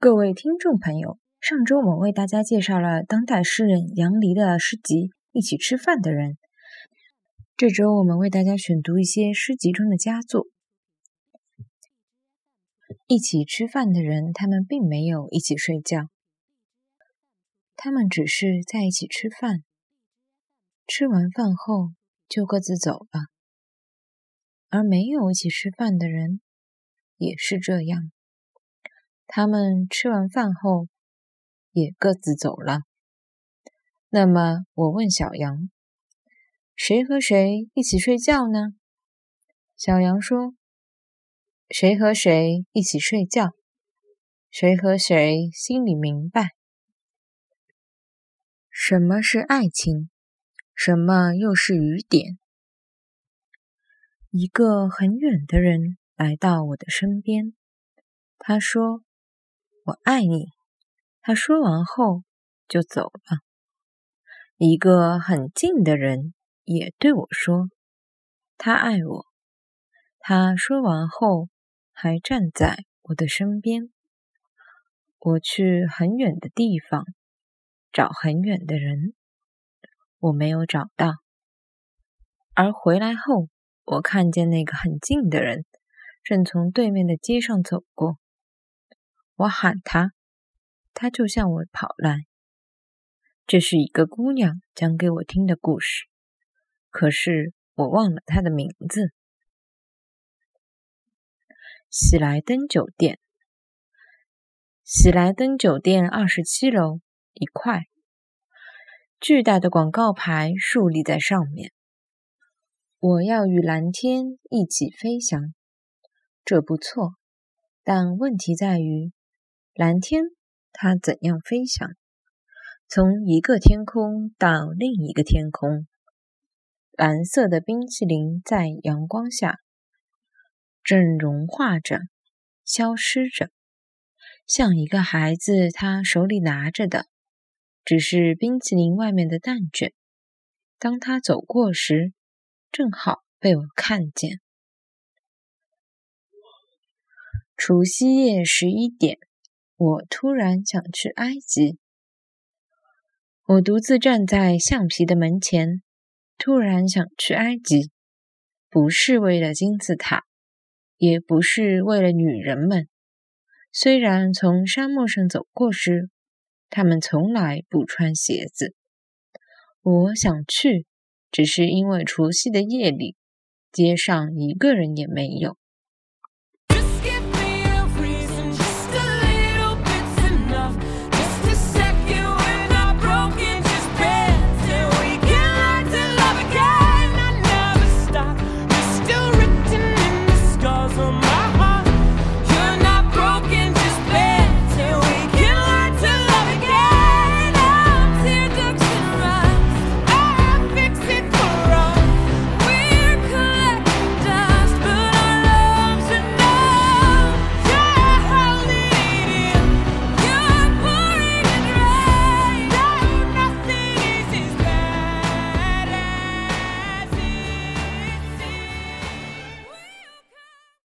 各位听众朋友，上周我们为大家介绍了当代诗人杨黎的诗集《一起吃饭的人》。这周我们为大家选读一些诗集中的佳作。一起吃饭的人，他们并没有一起睡觉，他们只是在一起吃饭。吃完饭后就各自走了。而没有一起吃饭的人也是这样，他们吃完饭后也各自走了。那么，我问小羊。谁和谁一起睡觉呢？小羊说：“谁和谁一起睡觉，谁和谁心里明白什么是爱情，什么又是雨点。”一个很远的人来到我的身边，他说：“我爱你。”他说完后就走了。一个很近的人。也对我说：“他爱我。”他说完后，还站在我的身边。我去很远的地方找很远的人，我没有找到。而回来后，我看见那个很近的人正从对面的街上走过。我喊他，他就向我跑来。这是一个姑娘讲给我听的故事。可是我忘了她的名字。喜来登酒店，喜来登酒店二十七楼一块，巨大的广告牌竖立在上面。我要与蓝天一起飞翔，这不错，但问题在于蓝天它怎样飞翔？从一个天空到另一个天空。蓝色的冰淇淋在阳光下正融化着、消失着，像一个孩子他手里拿着的只是冰淇淋外面的蛋卷。当他走过时，正好被我看见。除夕夜十一点，我突然想去埃及。我独自站在橡皮的门前。突然想去埃及，不是为了金字塔，也不是为了女人们。虽然从沙漠上走过时，他们从来不穿鞋子。我想去，只是因为除夕的夜里，街上一个人也没有。